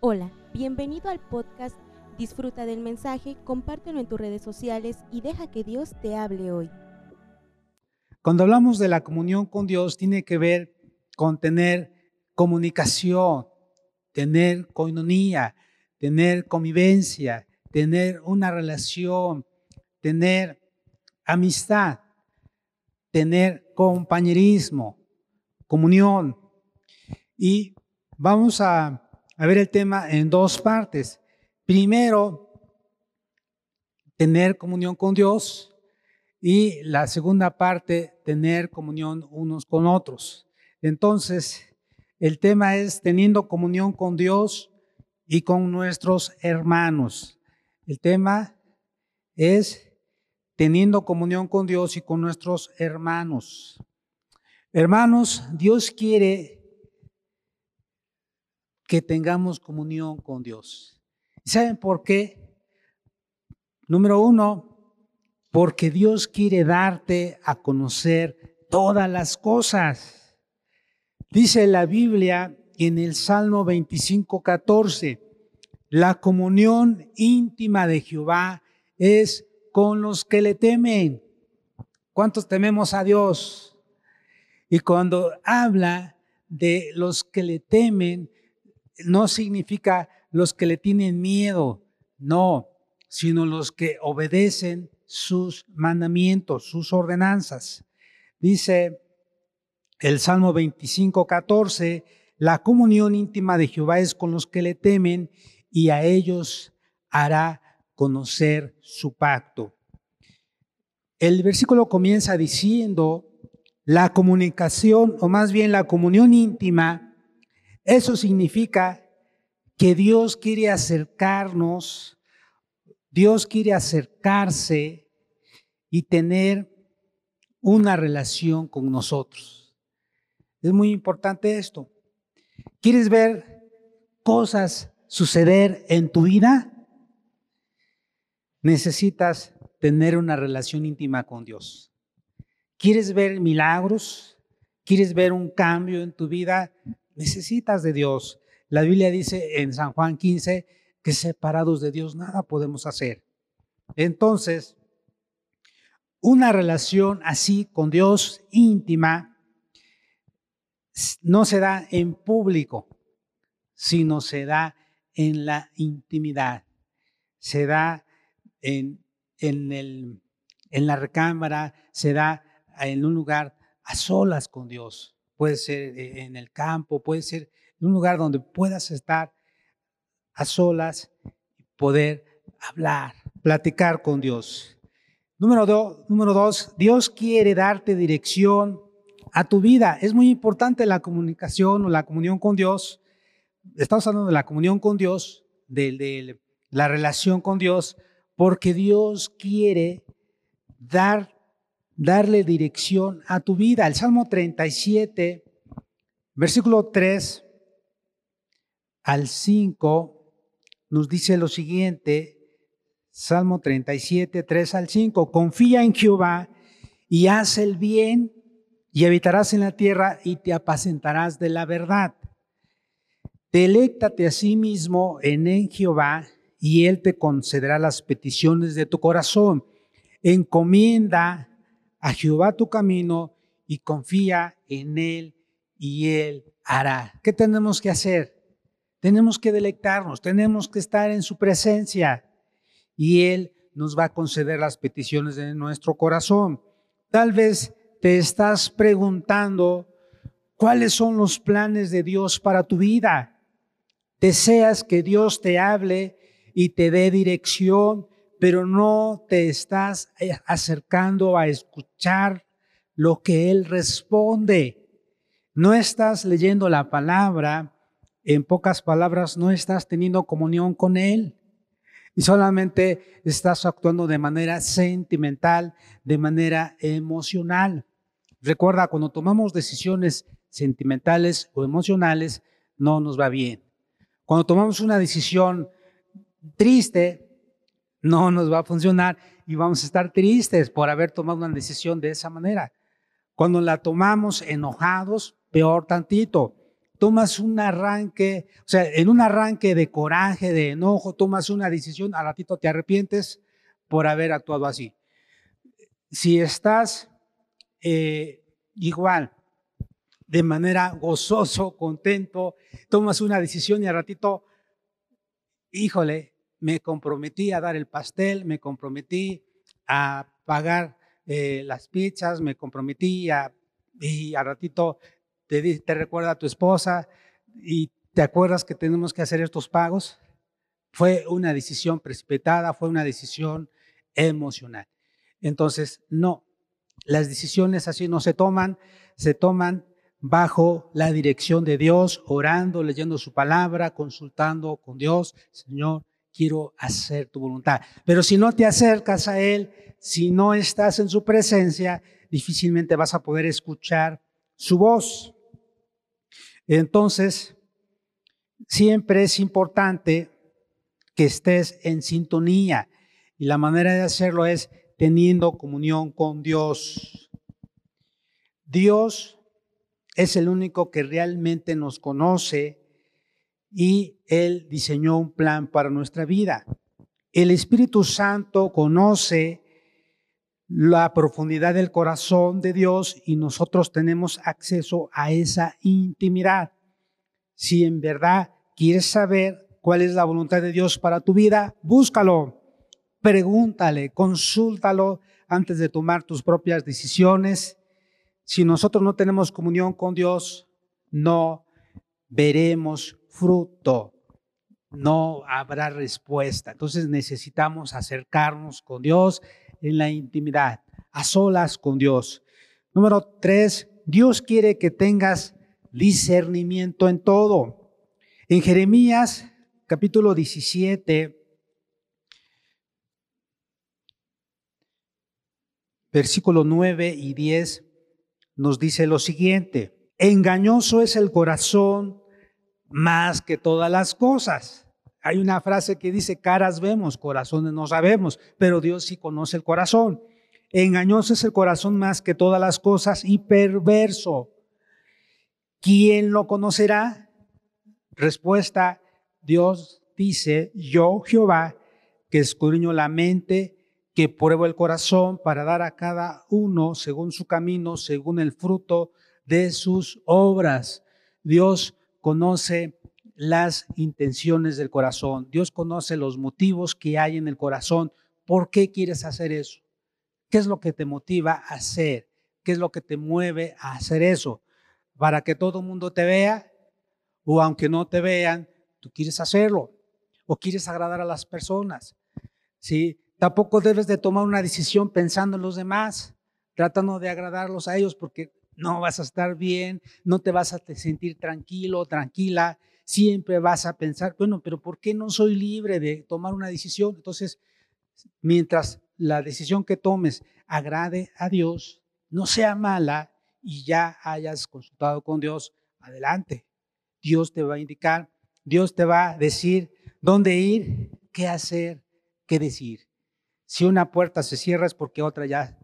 Hola, bienvenido al podcast. Disfruta del mensaje, compártelo en tus redes sociales y deja que Dios te hable hoy. Cuando hablamos de la comunión con Dios, tiene que ver con tener comunicación, tener coinonía, tener convivencia, tener una relación, tener amistad, tener compañerismo, comunión. Y vamos a, ver el tema en dos partes. Primero, tener comunión con Dios y la segunda parte, tener comunión unos con otros. Entonces, el tema es teniendo comunión con Dios y con nuestros hermanos. El tema es teniendo comunión con Dios y con nuestros hermanos. Hermanos, Dios quiere que tengamos comunión con Dios. ¿Saben por qué? Número uno, porque Dios quiere darte a conocer todas las cosas. Dice la Biblia en el Salmo 25, 14, la comunión íntima de Jehová es con los que le temen. ¿Cuántos tememos a Dios? Y cuando habla de los que le temen, no significa los que le tienen miedo, no, sino los que obedecen sus mandamientos, sus ordenanzas. Dice el Salmo 25, 14, la comunión íntima de Jehová es con los que le temen y a ellos hará conocer su pacto. El versículo comienza diciendo, la comunicación, o más bien la comunión íntima, eso significa que Dios quiere acercarnos, Dios quiere acercarse y tener una relación con nosotros. Es muy importante esto. ¿Quieres ver cosas suceder en tu vida? necesitas tener una relación íntima con Dios. ¿Quieres ver milagros? ¿Quieres ver un cambio en tu vida? Necesitas de Dios. La Biblia dice en San Juan 15 que separados de Dios nada podemos hacer. Entonces, una relación así con Dios íntima no se da en público, sino se da en la intimidad. Se da en, el, en la recámara, se da en un lugar a solas con Dios. Puede ser eh, en el campo, puede ser en un lugar donde puedas estar a solas y poder hablar, platicar con Dios. Número, número dos, Dios quiere darte dirección a tu vida. Es muy importante la comunicación o la comunión con Dios. Estamos hablando de la comunión con Dios, de la relación con Dios, porque Dios quiere dar, darle dirección a tu vida. El Salmo 37, versículo 3 al 5, nos dice lo siguiente, Salmo 37, 3 al 5, confía en Jehová y haz el bien y habitarás en la tierra y te apacentarás de la verdad. Deléctate a sí mismo en, en Jehová y Él te concederá las peticiones de tu corazón. Encomienda a Jehová tu camino y confía en Él y Él hará. ¿Qué tenemos que hacer? Tenemos que delectarnos, tenemos que estar en su presencia y Él nos va a conceder las peticiones de nuestro corazón. Tal vez te estás preguntando cuáles son los planes de Dios para tu vida. Deseas que Dios te hable y te dé dirección, pero no te estás eh, acercando a escuchar lo que Él responde. No estás leyendo la palabra, en pocas palabras, no estás teniendo comunión con Él. Y solamente estás actuando de manera sentimental, de manera emocional. Recuerda, cuando tomamos decisiones sentimentales o emocionales, no nos va bien. Cuando tomamos una decisión triste, no nos va a funcionar y vamos a estar tristes por haber tomado una decisión de esa manera. Cuando la tomamos enojados, peor tantito. tomas un arranque, o sea, en un arranque de coraje, de enojo, tomas una decisión, al ratito te arrepientes por haber actuado así. Si estás eh, igual, de manera gozoso, contento, tomas una decisión y al ratito, híjole, me comprometí a dar el pastel, me comprometí a pagar eh, las pizzas, me comprometí a, y al ratito te, te recuerda a tu esposa y te acuerdas que tenemos que hacer estos pagos. Fue una decisión precipitada, fue una decisión emocional. Entonces, no, las decisiones así no se toman, se toman bajo la dirección de Dios, orando, leyendo su palabra, consultando con Dios. Señor, quiero hacer tu voluntad. Pero si no te acercas a Él, si no estás en su presencia, difícilmente vas a poder escuchar su voz. Entonces, siempre es importante que estés en sintonía y la manera de hacerlo es teniendo comunión con Dios. Dios es el único que realmente nos conoce y Él diseñó un plan para nuestra vida. El Espíritu Santo conoce la profundidad del corazón de Dios y nosotros tenemos acceso a esa intimidad. Si en verdad quieres saber cuál es la voluntad de Dios para tu vida, búscalo, pregúntale, consúltalo antes de tomar tus propias decisiones. Si nosotros no tenemos comunión con Dios, no veremos fruto, no habrá respuesta. Entonces necesitamos acercarnos con Dios en la intimidad, a solas con Dios. Número tres, Dios quiere que tengas discernimiento en todo. En Jeremías capítulo 17, versículo 9 y 10, nos dice lo siguiente, engañoso es el corazón más que todas las cosas hay una frase que dice, caras vemos, corazones no sabemos, pero Dios sí conoce el corazón. Engañoso es el corazón más que todas las cosas y perverso. ¿Quién lo conocerá? Respuesta, Dios dice, yo Jehová, que escudriño la mente, que pruebo el corazón para dar a cada uno según su camino, según el fruto de sus obras. Dios conoce las intenciones del corazón. Dios conoce los motivos que hay en el corazón. ¿Por qué quieres hacer eso? ¿Qué es lo que te motiva a hacer? ¿Qué es lo que te mueve a hacer eso? ¿Para que todo el mundo te vea? ¿O aunque no te vean, tú quieres hacerlo? ¿O quieres agradar a las personas? ¿Sí? Tampoco debes de tomar una decisión pensando en los demás, tratando de agradarlos a ellos porque no vas a estar bien, no te vas a sentir tranquilo, tranquila siempre vas a pensar, bueno, pero ¿por qué no soy libre de tomar una decisión? Entonces, mientras la decisión que tomes agrade a Dios, no sea mala y ya hayas consultado con Dios, adelante. Dios te va a indicar, Dios te va a decir dónde ir, qué hacer, qué decir. Si una puerta se cierra es porque otra ya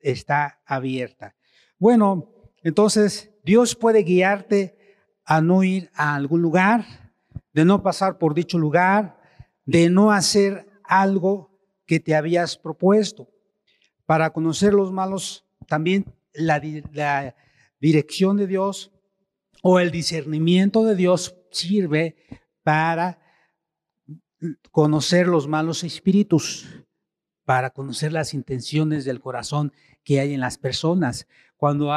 está abierta. Bueno, entonces Dios puede guiarte a no ir a algún lugar, de no pasar por dicho lugar, de no hacer algo que te habías propuesto. Para conocer los malos, también la, dirección de Dios o el discernimiento de Dios sirve para conocer los malos espíritus, para conocer las intenciones del corazón que hay en las personas. Cuando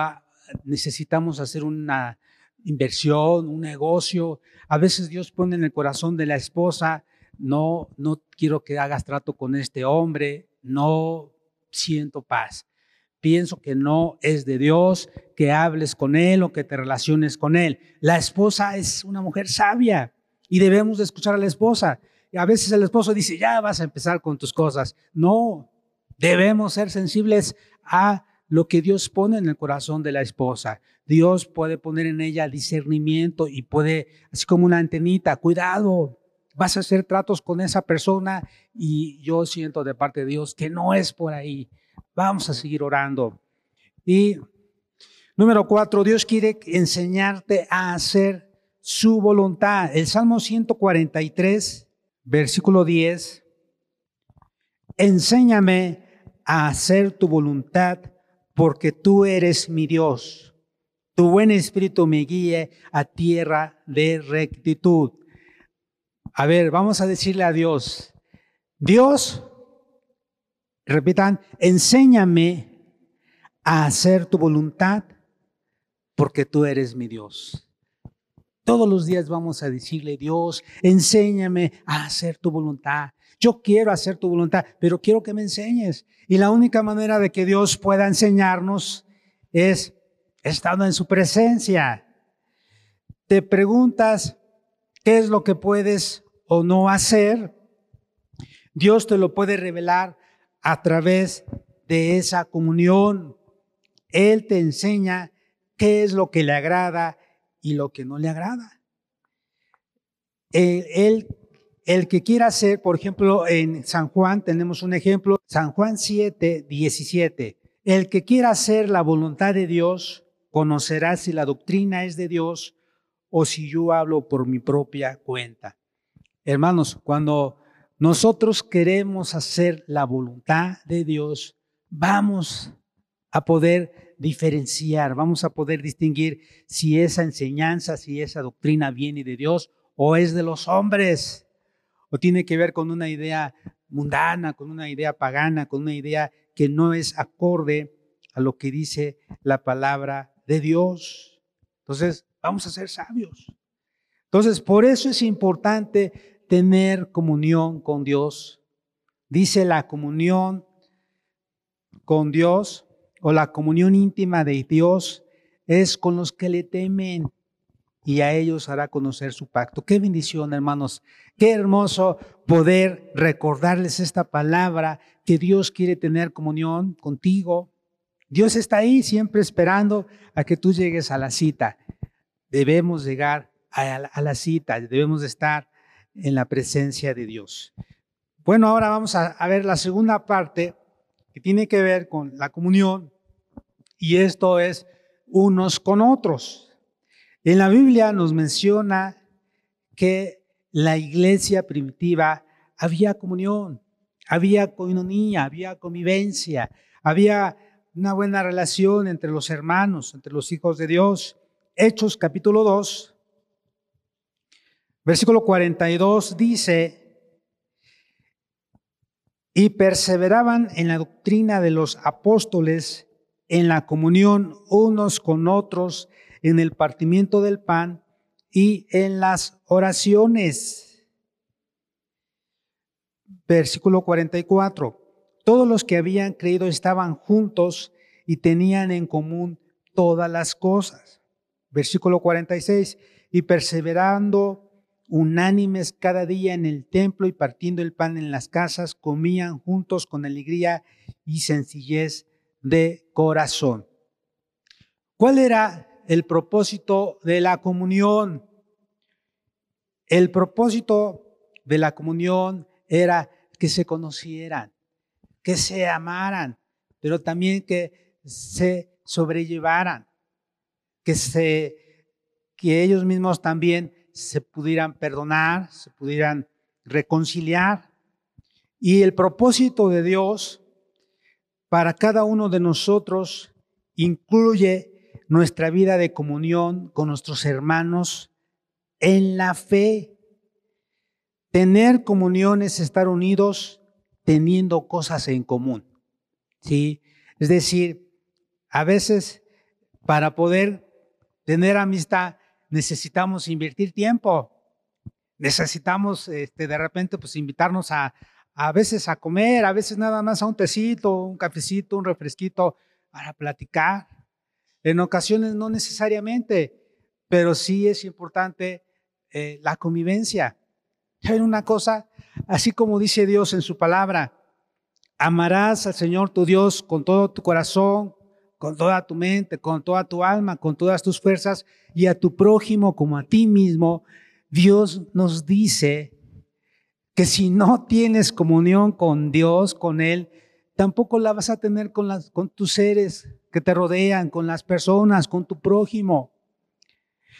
necesitamos hacer una inversión, un negocio. A veces Dios pone en el corazón de la esposa, no, no quiero que hagas trato con este hombre, no siento paz. Pienso que no es de Dios, que hables con él o que te relaciones con él. La esposa es una mujer sabia y debemos de escuchar a la esposa. A veces el esposo dice, ya vas a empezar con tus cosas. No, debemos ser sensibles a lo que Dios pone en el corazón de la esposa. Dios puede poner en ella discernimiento y puede, así como una antenita, cuidado, vas a hacer tratos con esa persona y yo siento de parte de Dios que no es por ahí. Vamos a seguir orando. Y Número cuatro, Dios quiere enseñarte a hacer su voluntad. El Salmo 143, versículo 10. Enséñame a hacer tu voluntad porque tú eres mi Dios. Tu buen espíritu me guíe a tierra de rectitud. A ver, vamos a decirle a Dios, Dios, repitan, enséñame a hacer tu voluntad porque tú eres mi Dios. Todos los días vamos a decirle, Dios, enséñame a hacer tu voluntad. Yo quiero hacer tu voluntad, pero quiero que me enseñes. Y la única manera de que Dios pueda enseñarnos es estando en su presencia. Te preguntas qué es lo que puedes o no hacer. Dios te lo puede revelar a través de esa comunión. Él te enseña qué es lo que le agrada y lo que no le agrada. Él, el que quiera hacer, por ejemplo, en San Juan tenemos un ejemplo, San Juan 7, 17. El que quiera hacer la voluntad de Dios, conocerá si la doctrina es de Dios o si yo hablo por mi propia cuenta. Hermanos, cuando nosotros queremos hacer la voluntad de Dios, vamos a poder diferenciar, vamos a poder distinguir si esa enseñanza, si esa doctrina viene de Dios o es de los hombres, o tiene que ver con una idea mundana, con una idea pagana, con una idea que no es acorde a lo que dice la palabra de Dios. Entonces, vamos a ser sabios. Entonces, por eso es importante tener comunión con Dios. Dice la comunión con Dios o la comunión íntima de Dios es con los que le temen y a ellos hará conocer su pacto. Qué bendición, hermanos. Qué hermoso poder recordarles esta palabra que Dios quiere tener comunión contigo. Dios está ahí siempre esperando a que tú llegues a la cita. Debemos llegar a la, cita, debemos estar en la presencia de Dios. Bueno, ahora vamos a ver la segunda parte que tiene que ver con la comunión y esto es unos con otros. En la Biblia nos menciona que la iglesia primitiva había comunión, había coinonía, había convivencia, había una buena relación entre los hermanos, entre los hijos de Dios. Hechos capítulo 2, versículo 42 dice, y perseveraban en la doctrina de los apóstoles en la comunión unos con otros, en el partimiento del pan y en las oraciones. Versículo 44. Todos los que habían creído estaban juntos y tenían en común todas las cosas. Versículo 46. Y perseverando unánimes cada día en el templo y partiendo el pan en las casas, comían juntos con alegría y sencillez de corazón. ¿Cuál era el propósito de la comunión? El propósito de la comunión era que se conocieran, que se amaran, pero también que se sobrellevaran, que, se, que ellos mismos también se pudieran perdonar, se pudieran reconciliar. Y el propósito de Dios para cada uno de nosotros incluye nuestra vida de comunión con nuestros hermanos en la fe. Tener comunión es estar unidos teniendo cosas en común. ¿sí? Es decir, a veces para poder tener amistad necesitamos invertir tiempo. Necesitamos este, de repente pues invitarnos a, a veces a comer, a veces nada más a un tecito, un cafecito, un refresquito para platicar. En ocasiones no necesariamente, pero sí es importante eh, la convivencia. Hay una cosa, así como dice Dios en su palabra, amarás al Señor tu Dios con todo tu corazón, con toda tu mente, con toda tu alma, con todas tus fuerzas y a tu prójimo como a ti mismo. Dios nos dice que si no tienes comunión con Dios, con Él, tampoco la vas a tener con, tus seres que te rodean, con las personas, con tu prójimo.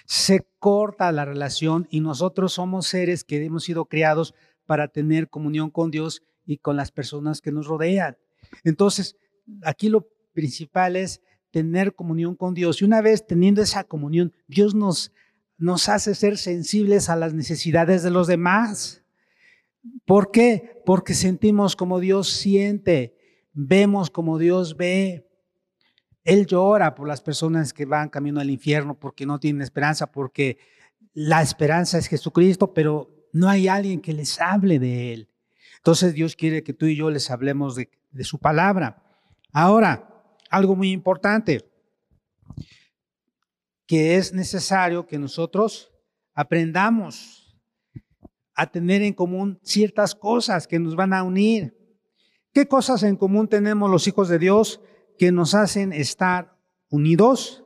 Se corta la relación y nosotros somos seres que hemos sido criados para tener comunión con Dios y con las personas que nos rodean. Entonces, aquí lo principal es tener comunión con Dios. Y una vez teniendo esa comunión, Dios nos hace ser sensibles a las necesidades de los demás. ¿Por qué? Porque sentimos como Dios siente, vemos como Dios ve. Él llora por las personas que van camino al infierno porque no tienen esperanza, porque la esperanza es Jesucristo, pero no hay alguien que les hable de Él. Entonces Dios quiere que tú y yo les hablemos de, de su palabra. Ahora, algo muy importante, que es necesario que nosotros aprendamos a tener en común ciertas cosas que nos van a unir. ¿Qué cosas en común tenemos los hijos de Dios que nos hacen estar unidos?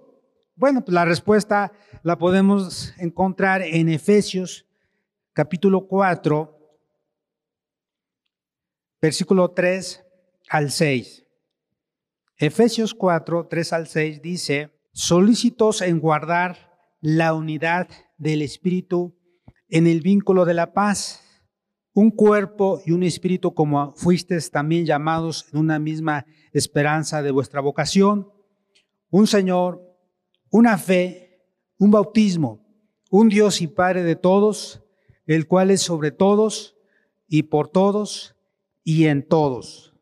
Bueno, pues la respuesta la podemos encontrar en Efesios capítulo 4, versículo 3 al 6. Efesios 4, 3 al 6 dice, solícitos en guardar la unidad del Espíritu en el vínculo de la paz, un cuerpo y un espíritu como fuisteis también llamados en una misma esperanza de vuestra vocación, un Señor, una fe, un bautismo, un Dios y Padre de todos, el cual es sobre todos y por todos y en todos.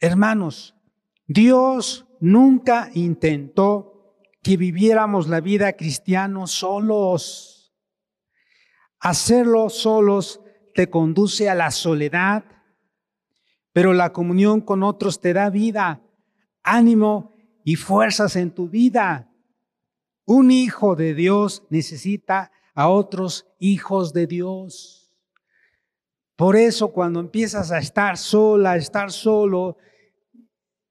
Hermanos, Dios nunca intentó que viviéramos la vida cristiana solos. Hacerlo solos te conduce a la soledad, pero la comunión con otros te da vida, ánimo y fuerzas en tu vida. Un hijo de Dios necesita a otros hijos de Dios. Por eso cuando empiezas a estar sola, a estar solo,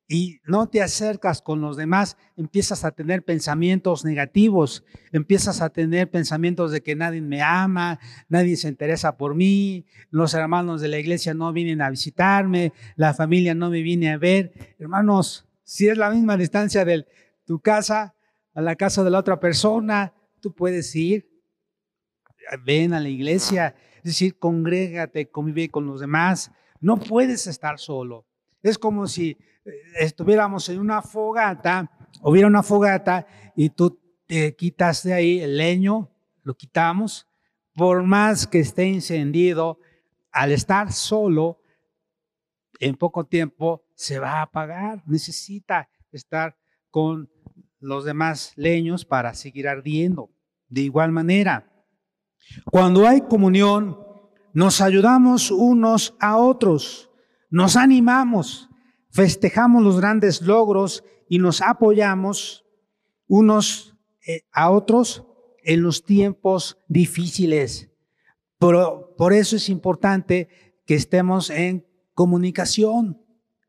y no te acercas con los demás, empiezas a tener pensamientos negativos, empiezas a tener pensamientos de que nadie me ama, nadie se interesa por mí, los hermanos de la iglesia no vienen a visitarme, la familia no me viene a ver. Hermanos, si es la misma distancia de tu casa a la casa de la otra persona, tú puedes ir, ven a la iglesia, es decir, congrégate, convive con los demás. No puedes estar solo. Es como si estuviéramos en una fogata, hubiera una fogata y tú te quitas de ahí el leño, lo quitamos, por más que esté encendido, al estar solo, en poco tiempo se va a apagar. Necesita estar con los demás leños para seguir ardiendo. De igual manera, cuando hay comunión, nos ayudamos unos a otros, nos animamos, festejamos los grandes logros y nos apoyamos unos eh, a otros en los tiempos difíciles. Por, por eso es importante que estemos en comunicación,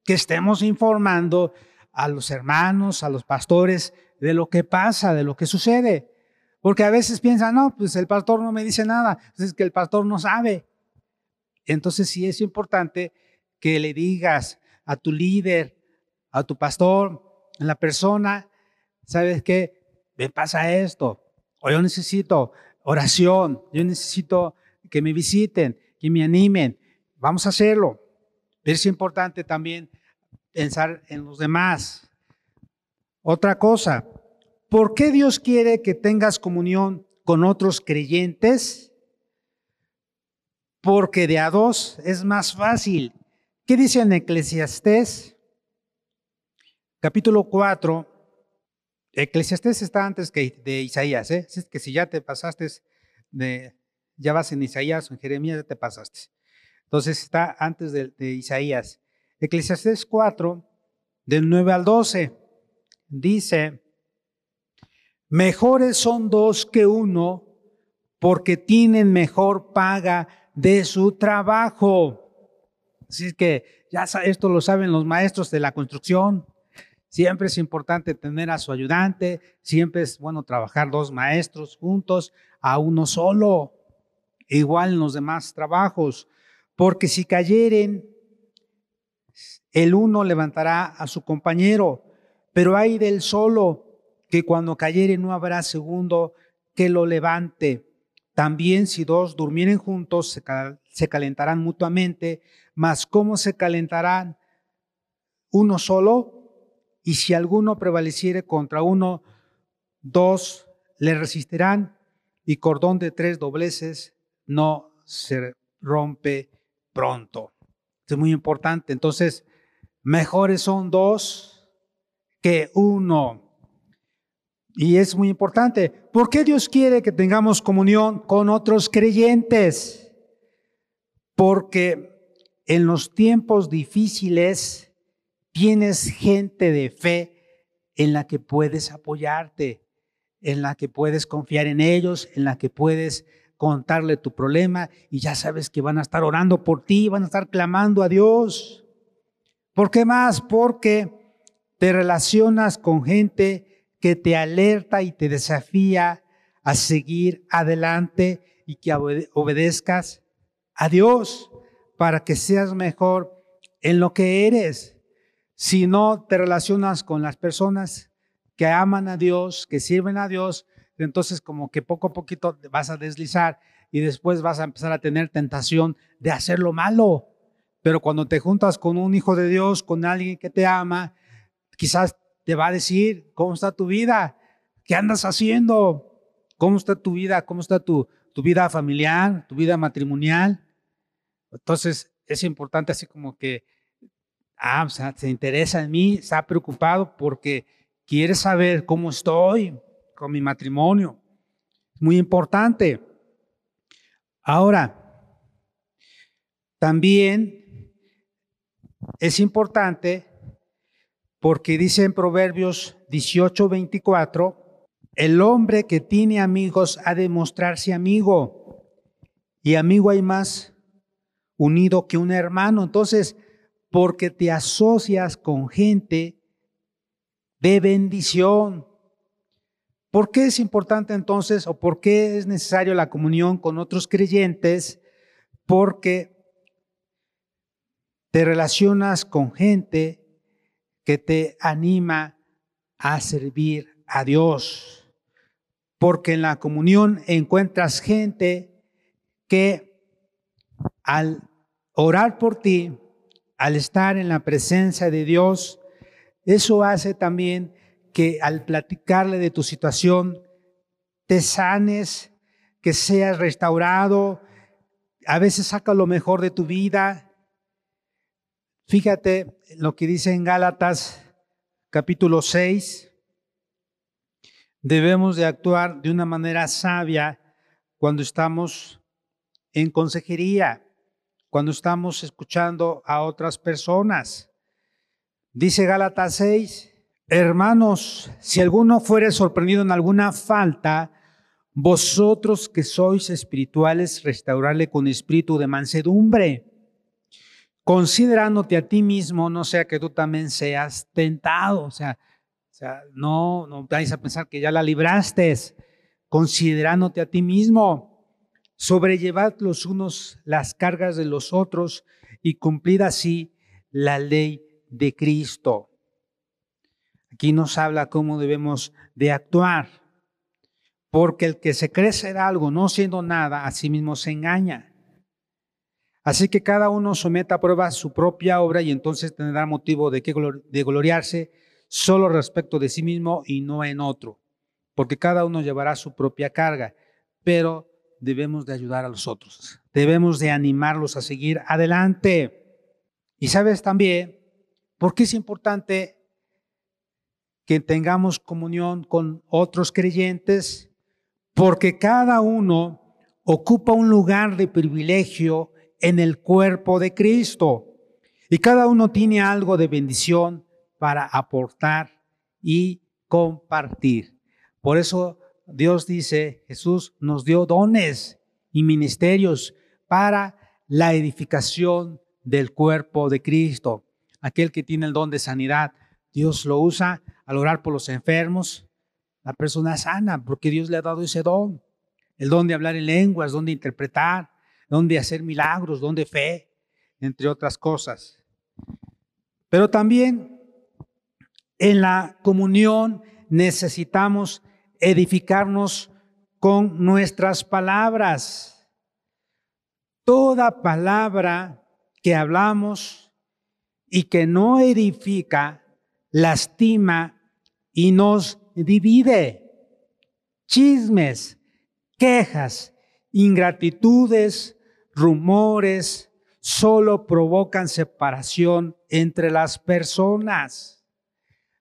que estemos informando a los hermanos, a los pastores de lo que pasa, de lo que sucede. Porque a veces piensan, no, pues el pastor no me dice nada, es que el pastor no sabe. Entonces sí es importante que le digas a tu líder, a tu pastor, a la persona, ¿sabes qué? Me pasa esto, o yo necesito oración, yo necesito que me visiten, que me animen, vamos a hacerlo. Es importante también pensar en los demás. Otra cosa, ¿Por qué Dios quiere que tengas comunión con otros creyentes? Porque de a dos es más fácil. ¿Qué dice en Eclesiastés? Capítulo 4. Eclesiastés está antes que de Isaías, ¿eh? Es que si ya te pasaste de, ya vas en Isaías o en Jeremías, ya te pasaste. Entonces está antes de, de Isaías. Eclesiastés 4, del 9 al 12, dice, Mejores son dos que uno porque tienen mejor paga de su trabajo. Así que ya esto lo saben los maestros de la construcción. Siempre es importante tener a su ayudante, siempre es bueno trabajar dos maestros juntos a uno solo, igual en los demás trabajos, porque si cayeren el uno levantará a su compañero, pero hay del solo que cuando cayere no habrá segundo que lo levante. También si dos durmieren juntos, se, calentarán mutuamente, mas ¿cómo se calentarán uno solo? Y si alguno prevaleciere contra uno, dos le resistirán, y cordón de tres dobleces no se rompe pronto. Es muy importante. Entonces, mejores son dos que uno. Y es muy importante. ¿Por qué Dios quiere que tengamos comunión con otros creyentes? Porque en los tiempos difíciles tienes gente de fe en la que puedes apoyarte, en la que puedes confiar en ellos, en la que puedes contarle tu problema y ya sabes que van a estar orando por ti, van a estar clamando a Dios. ¿Por qué más? Porque te relacionas con gente que te alerta y te desafía a seguir adelante y que obedezcas a Dios para que seas mejor en lo que eres. Si no te relacionas con las personas que aman a Dios, que sirven a Dios, entonces como que poco a poquito vas a deslizar y después vas a empezar a tener tentación de hacer lo malo. Pero cuando te juntas con un hijo de Dios, con alguien que te ama, quizás te va a decir, ¿cómo está tu vida? ¿Qué andas haciendo? ¿Cómo está tu vida? ¿Cómo está tu, tu vida familiar, tu vida matrimonial? Entonces es importante así como que, ah, se interesa en mí, está preocupado porque quiere saber cómo estoy, con mi matrimonio. Muy importante. Ahora, también es importante porque dice en Proverbios 18, 24, el hombre que tiene amigos ha de mostrarse amigo y amigo hay más unido que un hermano. Entonces, porque te asocias con gente de bendición, ¿Por qué es importante entonces o por qué es necesario la comunión con otros creyentes? Porque te relacionas con gente que te anima a servir a Dios. Porque en la comunión encuentras gente que al orar por ti, al estar en la presencia de Dios, eso hace también que al platicarle de tu situación te sanes, que seas restaurado, a veces saca lo mejor de tu vida. Fíjate lo que dice en Gálatas capítulo 6. Debemos de actuar de una manera sabia cuando estamos en consejería, cuando estamos escuchando a otras personas. Dice Gálatas 6, Hermanos, si alguno fuere sorprendido en alguna falta, vosotros que sois espirituales, restaurarle con espíritu de mansedumbre, considerándote a ti mismo, no sea que tú también seas tentado. O sea, o sea no, no vais a pensar que ya la libraste, considerándote a ti mismo. Sobrellevad los unos las cargas de los otros y cumplid así la ley de Cristo. Aquí nos habla cómo debemos de actuar, porque el que se cree ser algo no siendo nada, a sí mismo se engaña. Así que cada uno someta a prueba su propia obra y entonces tendrá motivo de, que, de gloriarse solo respecto de sí mismo y no en otro, porque cada uno llevará su propia carga, pero debemos de ayudar a los otros, debemos de animarlos a seguir adelante. Y sabes también por qué es importante que tengamos comunión con otros creyentes, porque cada uno ocupa un lugar de privilegio en el cuerpo de Cristo y cada uno tiene algo de bendición para aportar y compartir. Por eso Dios dice, Jesús nos dio dones y ministerios para la edificación del cuerpo de Cristo. Aquel que tiene el don de sanidad, Dios lo usa al orar por los enfermos, la persona sana, porque Dios le ha dado ese don. El don de hablar en lenguas, don de interpretar, don de hacer milagros, don de fe, entre otras cosas. Pero también en la comunión necesitamos edificarnos con nuestras palabras. Toda palabra que hablamos y que no edifica, lastima y nos divide. Chismes, quejas, ingratitudes, rumores, solo provocan separación entre las personas.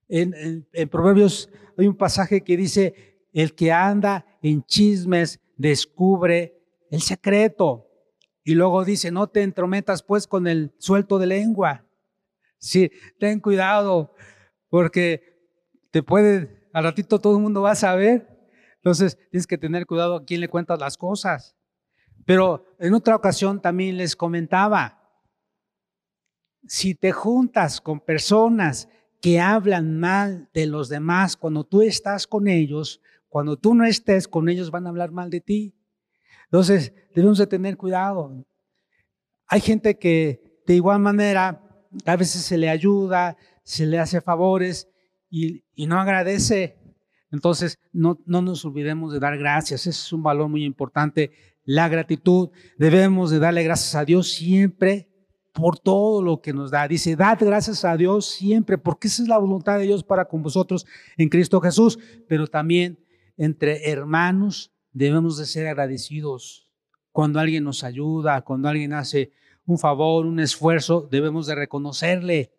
En, Proverbios hay un pasaje que dice, el que anda en chismes descubre el secreto. Y luego dice, no te entrometas pues con el suelto de lengua. Sí, ten cuidado, porque te puede, al ratito todo el mundo va a saber. Entonces tienes que tener cuidado a quién le cuentas las cosas. Pero en otra ocasión también les comentaba, si te juntas con personas que hablan mal de los demás cuando tú estás con ellos, cuando tú no estés con ellos van a hablar mal de ti. Entonces debemos de tener cuidado. Hay gente que de igual manera a veces se le ayuda, se le hace favores y, no agradece. Entonces no, no nos olvidemos de dar gracias. Ese es un valor muy importante. La gratitud. Debemos de darle gracias a Dios siempre por todo lo que nos da. Dice, dad gracias a Dios siempre, porque esa es la voluntad de Dios para con vosotros en Cristo Jesús. Pero también entre hermanos debemos de ser agradecidos. Cuando alguien nos ayuda, cuando alguien hace un favor, un esfuerzo, debemos de reconocerle.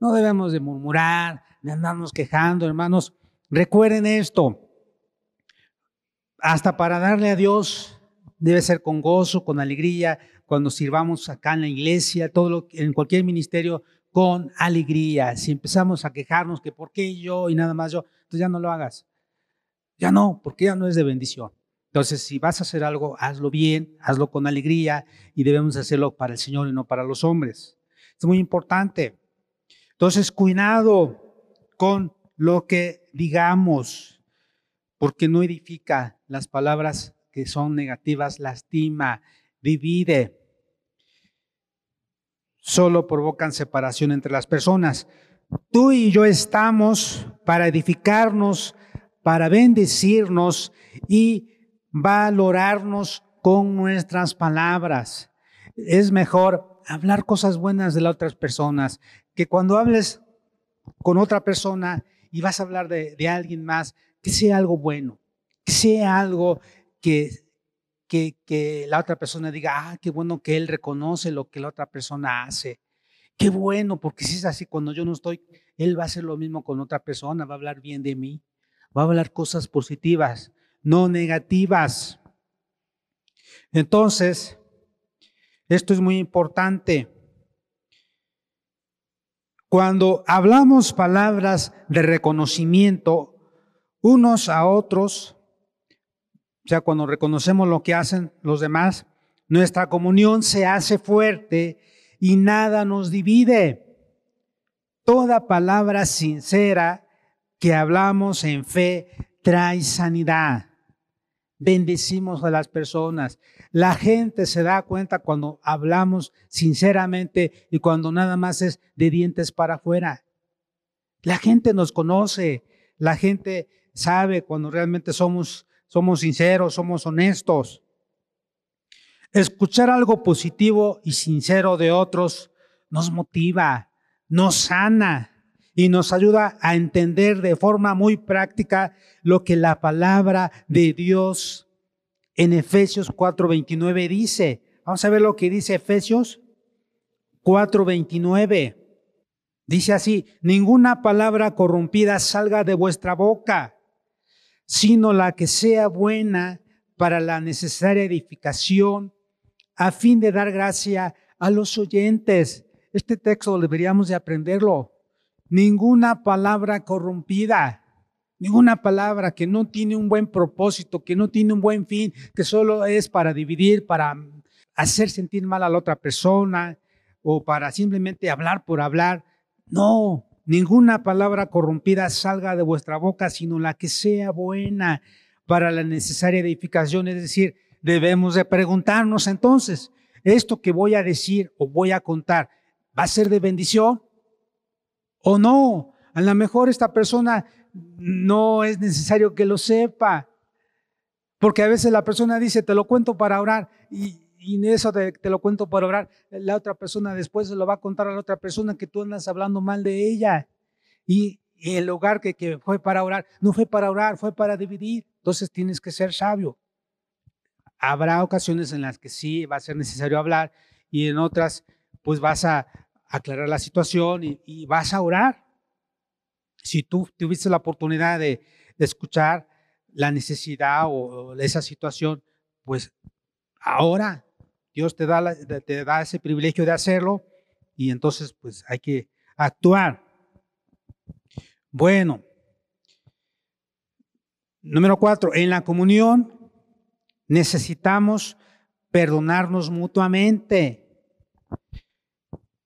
No debemos de murmurar, de andarnos quejando, hermanos. Recuerden esto. Hasta para darle a Dios debe ser con gozo, con alegría, cuando sirvamos acá en la iglesia, todo lo, en cualquier ministerio, con alegría. Si empezamos a quejarnos que por qué yo y nada más yo, entonces ya no lo hagas. Ya no, porque ya no es de bendición. Entonces, si vas a hacer algo, hazlo bien, hazlo con alegría y debemos hacerlo para el Señor y no para los hombres. Es muy importante. Entonces, cuidado con lo que digamos, porque no edifica las palabras que son negativas, lastima, divide. Solo provocan separación entre las personas. Tú y yo estamos para edificarnos, para bendecirnos y valorarnos con nuestras palabras. Es mejor hablar cosas buenas de las otras personas, que cuando hables con otra persona y vas a hablar de, alguien más, que sea algo bueno, que sea algo que, que, que la otra persona diga, ah, qué bueno que él reconoce lo que la otra persona hace. Qué bueno, porque si es así, cuando yo no estoy, él va a hacer lo mismo con otra persona, va a hablar bien de mí va a hablar cosas positivas, no negativas. Entonces, esto es muy importante. Cuando hablamos palabras de reconocimiento unos a otros, o sea, cuando reconocemos lo que hacen los demás, nuestra comunión se hace fuerte y nada nos divide. Toda palabra sincera que hablamos en fe trae sanidad. Bendecimos a las personas. La gente se da cuenta cuando hablamos sinceramente y cuando nada más es de dientes para afuera. La gente nos conoce. La gente sabe cuando realmente somos, somos sinceros, somos honestos. Escuchar algo positivo y sincero de otros nos motiva, nos sana y nos ayuda a entender de forma muy práctica lo que la palabra de Dios en Efesios 4:29 dice. Vamos a ver lo que dice Efesios 4:29. Dice así, ninguna palabra corrompida salga de vuestra boca, sino la que sea buena para la necesaria edificación, a fin de dar gracia a los oyentes. Este texto deberíamos de aprenderlo ninguna palabra corrompida, ninguna palabra que no tiene un buen propósito, que no tiene un buen fin, que solo es para dividir, para hacer sentir mal a la otra persona o para simplemente hablar por hablar. No, ninguna palabra corrompida salga de vuestra boca, sino la que sea buena para la necesaria edificación. Es decir, debemos de preguntarnos entonces, ¿esto que voy a decir o voy a contar va a ser de bendición? O no, a lo mejor esta persona no es necesario que lo sepa. Porque a veces la persona dice, te lo cuento para orar, y, y eso te, te, lo cuento para orar. La otra persona después lo va a contar a la otra persona que tú andas hablando mal de ella. Y, el lugar que, fue para orar, no fue para orar, fue para dividir. Entonces tienes que ser sabio. Habrá ocasiones en las que sí va a ser necesario hablar y en otras pues vas a aclarar la situación y, vas a orar. Si tú tuviste la oportunidad de, escuchar la necesidad o, esa situación, pues ahora Dios te da, la, te da ese privilegio de hacerlo y entonces pues hay que actuar. Bueno, número cuatro, en la comunión necesitamos perdonarnos mutuamente.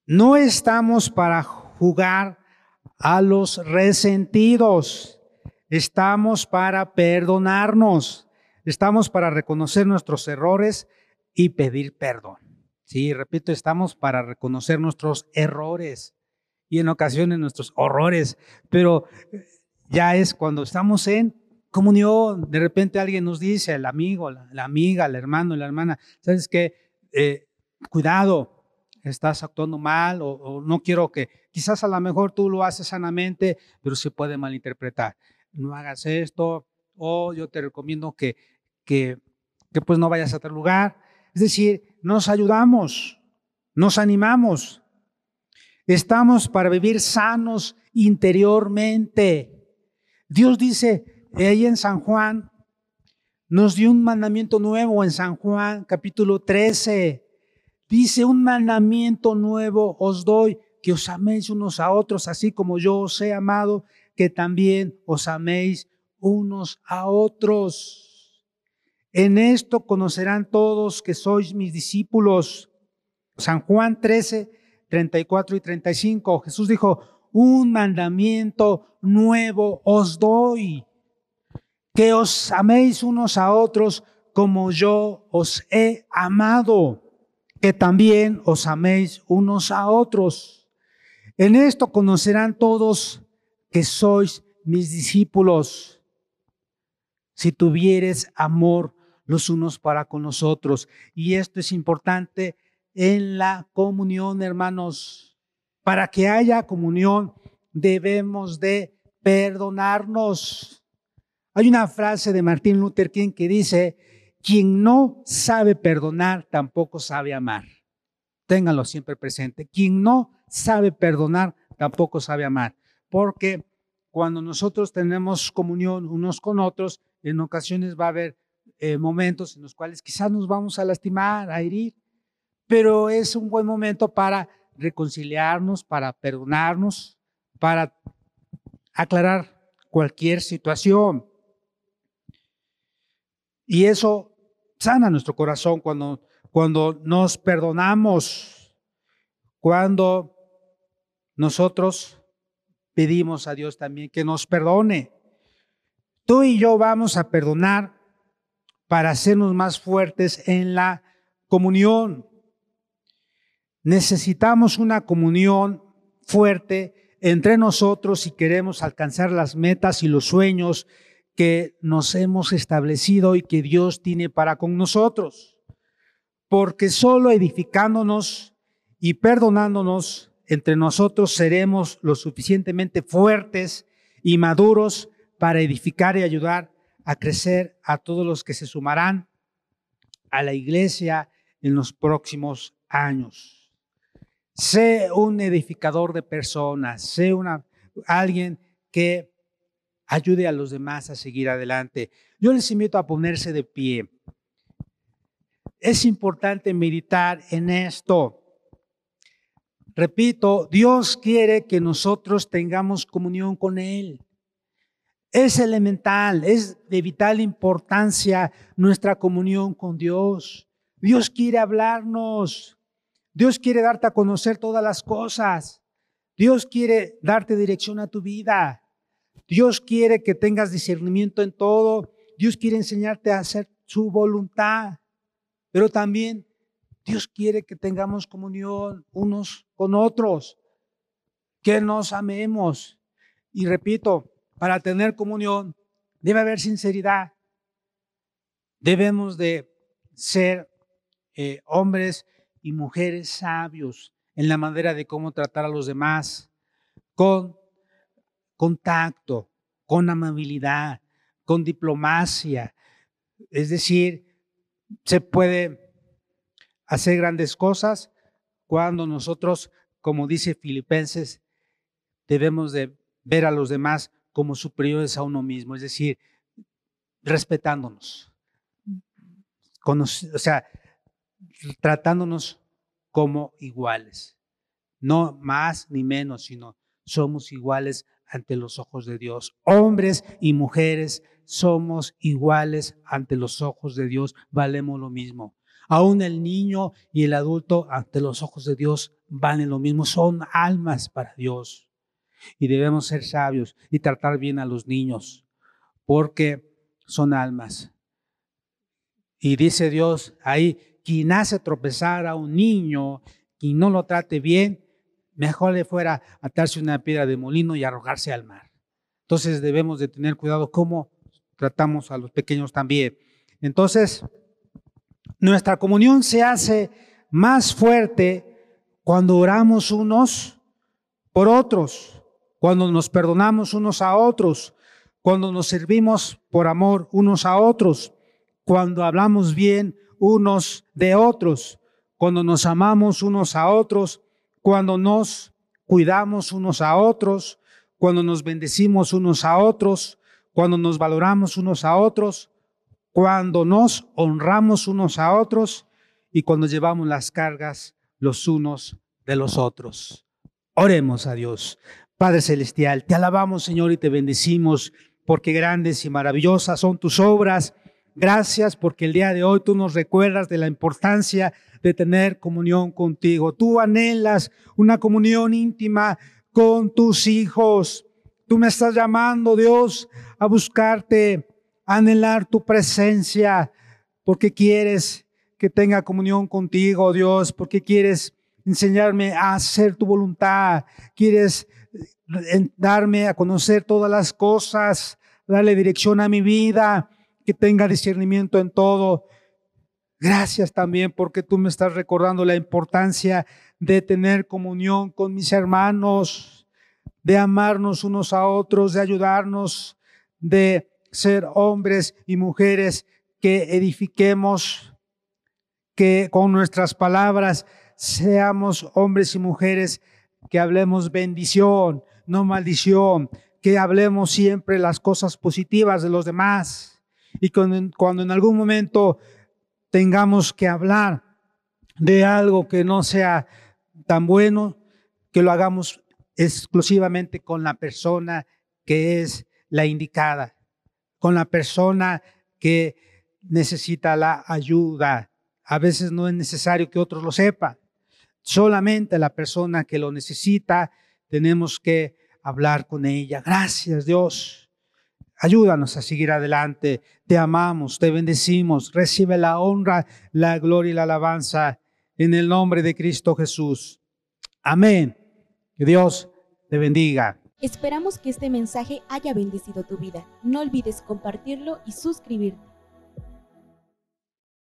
No estamos para jugar a los resentidos, estamos para perdonarnos, estamos para reconocer nuestros errores y pedir perdón. Sí, repito, estamos para reconocer nuestros errores y en ocasiones nuestros horrores, pero ya es cuando estamos en comunión, de repente alguien nos dice, el amigo, la, amiga, el hermano, la hermana, ¿sabes qué? Eh, cuidado, estás actuando mal o, no quiero que, quizás a lo mejor tú lo haces sanamente, pero se puede malinterpretar. No hagas esto o yo te recomiendo que, que, que pues no vayas a otro lugar. Es decir, nos ayudamos, nos animamos. Estamos para vivir sanos interiormente. Dios dice, ahí en San Juan, nos dio un mandamiento nuevo en San Juan capítulo 13. Dice, un mandamiento nuevo os doy, que os améis unos a otros, así como yo os he amado, que también os améis unos a otros. En esto conocerán todos que sois mis discípulos. San Juan 13, 34 y 35. Jesús dijo, un mandamiento nuevo os doy, que os améis unos a otros como yo os he amado, que también os améis unos a otros. En esto conocerán todos que sois mis discípulos, si tuvieres amor los unos para con los otros. Y esto es importante en la comunión, hermanos. Para que haya comunión debemos de perdonarnos. Hay una frase de Martín Luther King que dice, quien no sabe perdonar tampoco sabe amar. Ténganlo siempre presente. Quien no sabe perdonar tampoco sabe amar. Porque cuando nosotros tenemos comunión unos con otros, en ocasiones va a haber eh, momentos en los cuales quizás nos vamos a lastimar, a herir, pero es un buen momento para reconciliarnos, para perdonarnos, para aclarar cualquier situación. Y eso sana nuestro corazón cuando, cuando nos perdonamos, cuando nosotros pedimos a Dios también que nos perdone. Tú y yo vamos a perdonar para hacernos más fuertes en la comunión. Necesitamos una comunión fuerte entre nosotros si queremos alcanzar las metas y los sueños que nos hemos establecido y que Dios tiene para con nosotros. Porque solo edificándonos y perdonándonos entre nosotros seremos lo suficientemente fuertes y maduros para edificar y ayudar a crecer a todos los que se sumarán a la iglesia en los próximos años. Sé un edificador de personas, sé una, alguien que ayude a los demás a seguir adelante. Yo les invito a ponerse de pie. Es importante meditar en esto. Repito, Dios quiere que nosotros tengamos comunión con Él. Es elemental, es de vital importancia nuestra comunión con Dios. Dios quiere hablarnos. Dios quiere darte a conocer todas las cosas. Dios quiere darte dirección a tu vida. Dios quiere que tengas discernimiento en todo. Dios quiere enseñarte a hacer su voluntad. Pero también Dios quiere que tengamos comunión unos con otros. que nos amemos. Y repito, para tener comunión debe haber sinceridad. Debemos de ser eh, hombres y mujeres sabios en la manera de cómo tratar a los demás, con contacto, con amabilidad, con diplomacia. Es decir, se puede hacer grandes cosas cuando nosotros, como dice Filipenses, debemos de ver a los demás como superiores a uno mismo, es decir, respetándonos, o sea, tratándonos como iguales, no más ni menos, sino somos iguales ante los ojos de Dios. Hombres y mujeres somos iguales ante los ojos de Dios, valemos lo mismo. Aún el niño y el adulto ante los ojos de Dios valen lo mismo, son almas para Dios. Y debemos ser sabios y tratar bien a los niños, porque son almas. Y dice Dios ahí, quien hace tropezar a un niño, quien no lo trate bien, mejor le fuera atarse una piedra de molino y arrojarse al mar. Entonces debemos de tener cuidado cómo tratamos a los pequeños también. Entonces, nuestra comunión se hace más fuerte cuando oramos unos por otros, cuando nos perdonamos unos a otros, cuando nos servimos por amor unos a otros, cuando hablamos bien unos de otros, cuando nos amamos unos a otros, cuando nos cuidamos unos a otros, cuando nos bendecimos unos a otros, cuando nos valoramos unos a otros, cuando nos honramos unos a otros y cuando llevamos las cargas los unos de los otros. Oremos a Dios. Padre Celestial, te alabamos Señor y te bendecimos porque grandes y maravillosas son tus obras. Gracias porque el día de hoy tú nos recuerdas de la importancia de tener comunión contigo. Tú anhelas una comunión íntima con tus hijos. Tú me estás llamando, Dios, a buscarte, anhelar tu presencia, porque quieres que tenga comunión contigo, Dios, porque quieres enseñarme a hacer tu voluntad, quieres darme a conocer todas las cosas, darle dirección a mi vida, que tenga discernimiento en todo. Gracias también porque tú me estás recordando la importancia de tener comunión con mis hermanos, de amarnos unos a otros, de ayudarnos, de ser hombres y mujeres que edifiquemos, que con nuestras palabras seamos hombres y mujeres que hablemos bendición, no maldición, que hablemos siempre las cosas positivas de los demás. Y cuando, cuando en algún momento tengamos que hablar de algo que no sea tan bueno, que lo hagamos exclusivamente con la persona que es la indicada con la persona que necesita la ayuda. A veces no es necesario que otros lo sepan. Solamente la persona que lo necesita, tenemos que hablar con ella. Gracias Dios. Ayúdanos a seguir adelante. Te amamos, te bendecimos. Recibe la honra, la gloria y la alabanza en el nombre de Cristo Jesús. Amén. Que Dios te bendiga. Esperamos que este mensaje haya bendecido tu vida. No olvides compartirlo y suscribirte.